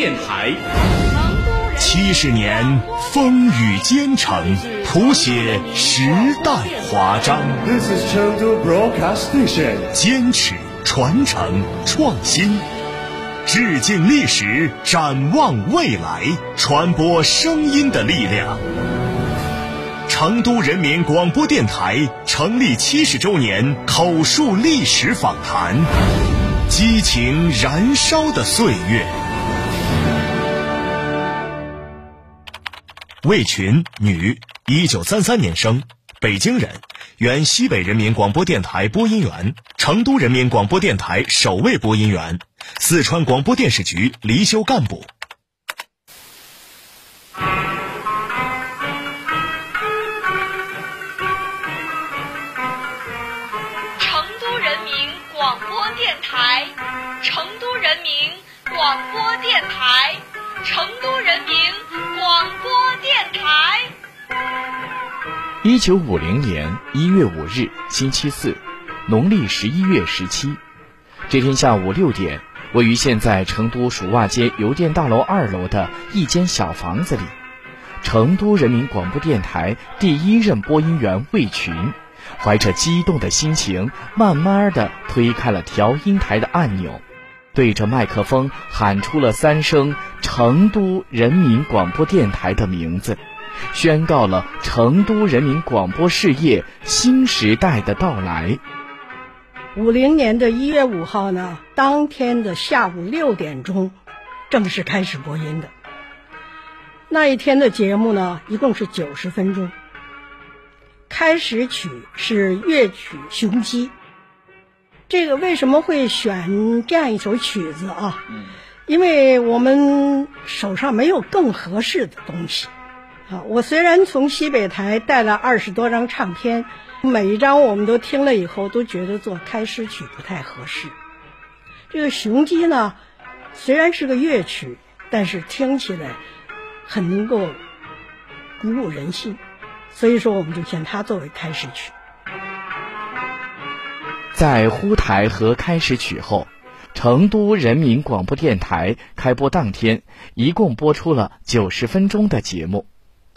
电台七十年风雨兼程，谱写时代华章。This is Chengdu Broadcast Station. 坚持、传承、创新，致敬历史，展望未来，传播声音的力量。成都人民广播电台成立七十周年口述历史访谈，激情燃烧的岁月。魏群，女，一九三三年生，北京人，原西北人民广播电台播音员，成都人民广播电台首位播音员，四川广播电视局离休干部。成都人民广播电台，成都人民广播电台，成都一九五零年一月五日，星期四，农历十一月十七，这天下午六点，位于现在成都蜀袜街邮电大楼二楼的一间小房子里，成都人民广播电台第一任播音员魏群，怀着激动的心情，慢慢的推开了调音台的按钮，对着麦克风喊出了三声成都人民广播电台的名字。宣告了成都人民广播事业新时代的到来。五零年的一月五号呢，当天的下午六点钟，正式开始播音的。那一天的节目呢，一共是九十分钟。开始曲是乐曲《雄鸡》。这个为什么会选这样一首曲子啊？因为我们手上没有更合适的东西。啊，我虽然从西北台带了二十多张唱片，每一张我们都听了以后，都觉得做开始曲不太合适。这个雄鸡呢，虽然是个乐曲，但是听起来很能够鼓舞人心，所以说我们就选它作为开始曲。在呼台和开始曲后，成都人民广播电台开播当天，一共播出了九十分钟的节目。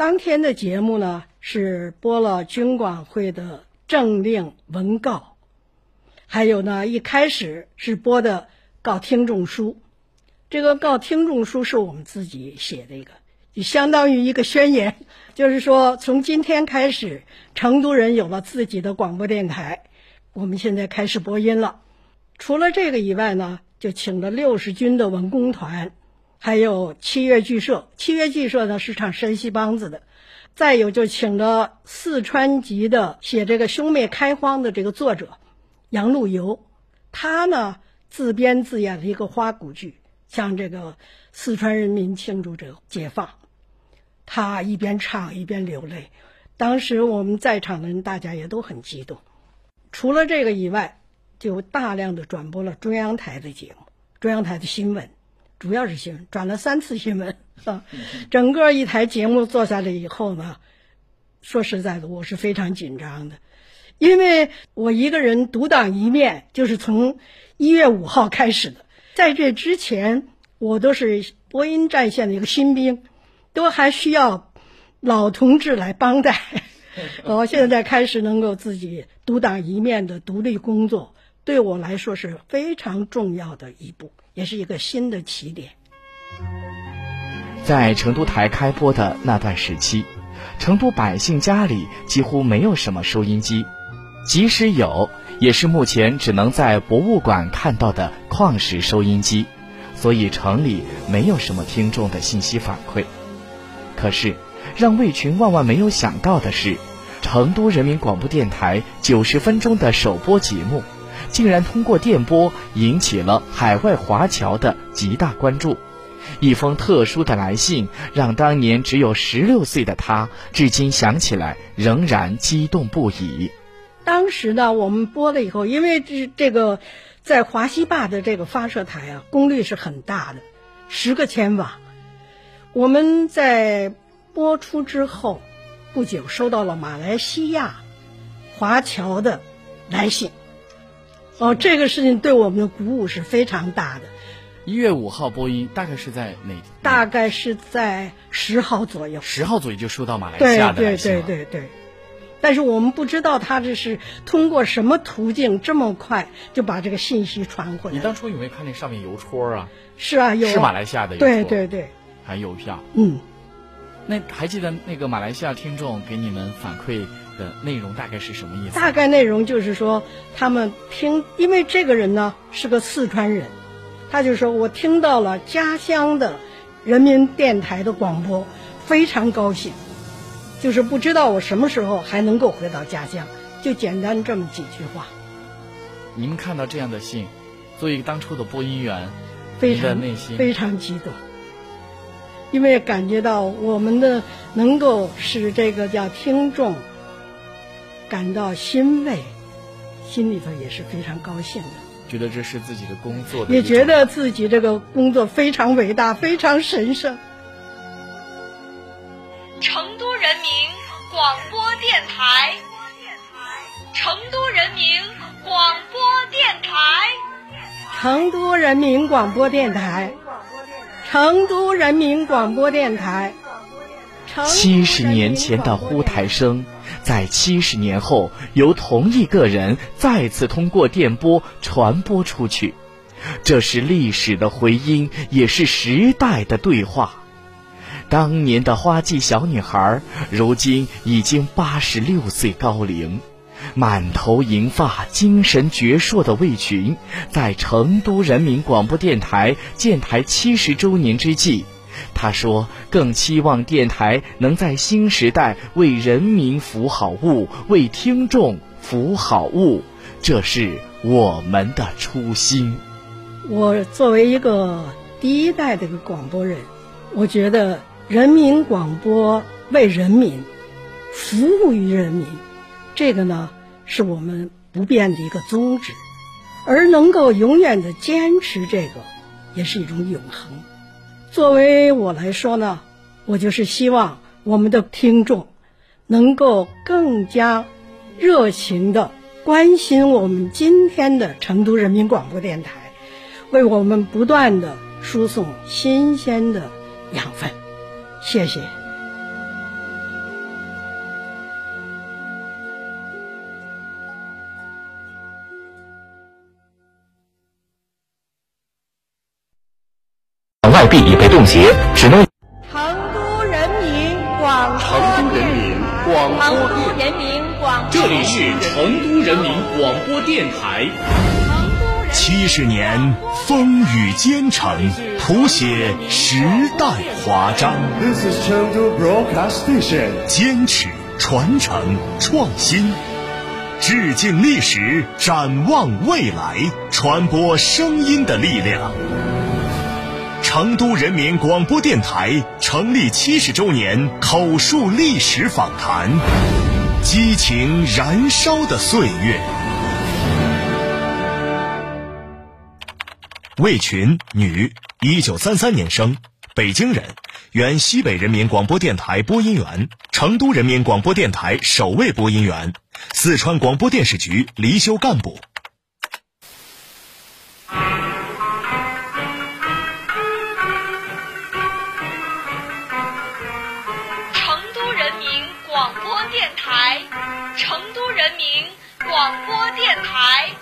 当天的节目呢是播了军管会的政令文告，还有呢一开始是播的告听众书，这个告听众书是我们自己写的一个，就相当于一个宣言，就是说从今天开始，成都人有了自己的广播电台，我们现在开始播音了。除了这个以外呢，就请了六十军的文工团。还有七月剧社，七月剧社呢是唱山西梆子的，再有就请了四川籍的写这个兄妹开荒的这个作者杨路游，他呢自编自演了一个花鼓剧，向这个四川人民庆祝这个解放，他一边唱一边流泪，当时我们在场的人大家也都很激动。除了这个以外，就大量的转播了中央台的节目，中央台的新闻。主要是新闻，转了三次新闻 啊。整个一台节目做下来以后呢，说实在的，我是非常紧张的，因为我一个人独当一面，就是从一月五号开始的。在这之前，我都是播音战线的一个新兵，都还需要老同志来帮带。我 现在开始能够自己独当一面的独立工作，对我来说是非常重要的一步。也是一个新的起点。在成都台开播的那段时期，成都百姓家里几乎没有什么收音机，即使有，也是目前只能在博物馆看到的矿石收音机，所以城里没有什么听众的信息反馈。可是，让魏群万万没有想到的是，成都人民广播电台九十分钟的首播节目。竟然通过电波引起了海外华侨的极大关注，一封特殊的来信让当年只有十六岁的他，至今想起来仍然激动不已。当时呢，我们播了以后，因为这这个在华西坝的这个发射台啊，功率是很大的，十个千瓦。我们在播出之后不久，收到了马来西亚华侨的来信。哦，这个事情对我们的鼓舞是非常大的。一月五号播音，大概是在哪？大概是在十号左右。十号左右就收到马来西亚的来对信了。对对对。但是我们不知道他这是通过什么途径这么快就把这个信息传回来。你当初有没有看那上面邮戳啊？是啊，有啊是马来西亚的邮戳，对对对，还邮票。嗯，那还记得那个马来西亚听众给你们反馈的内容大概是什么意思？大概内容就是说，他们听，因为这个人呢是个四川人，他就说我听到了家乡的人民电台的广播，非常高兴，就是不知道我什么时候还能够回到家乡，就简单这么几句话，你们看到这样的信，作为当初的播音员，非常内心非常激动，因为感觉到我们的能够使这个叫听众感到欣慰，心里头也是非常高兴的。觉得这是自己的工作的，也觉得自己这个工作非常伟大，非常神圣。成都人民广播电台，成都人民广播电台，成都人民广播电台，成都人民广播电台。七十年前的呼台声，在七十年后由同一个人再次通过电波传播出去，这是历史的回音，也是时代的对话。当年的花季小女孩，如今已经八十六岁高龄，满头银发、精神矍铄的魏群，在成都人民广播电台建台七十周年之际。他说：“更期望电台能在新时代为人民服好务，为听众服好务，这是我们的初心。我作为一个第一代的一个广播人，我觉得人民广播为人民服务于人民，这个呢是我们不变的一个宗旨，而能够永远的坚持这个，也是一种永恒。作为我来说呢，我就是希望我们的听众能够更加热情的关心我们今天的成都人民广播电台。为我们不断的输送新鲜的养分，谢谢。外币已被冻结，只能成都人民广成都人民广成播都人民广播这里是成都人民广播电台。七十年风雨兼程，谱写时代华章，This is Chengdu Broadcast Station. 坚持传承创新，致敬历史，展望未来，传播声音的力量。成都人民广播电台成立七十周年口述历史访谈，激情燃烧的岁月。魏群，女，一九三三年生，北京人，原西北人民广播电台播音员，成都人民广播电台首位播音员，四川广播电视局离休干部。广播电台。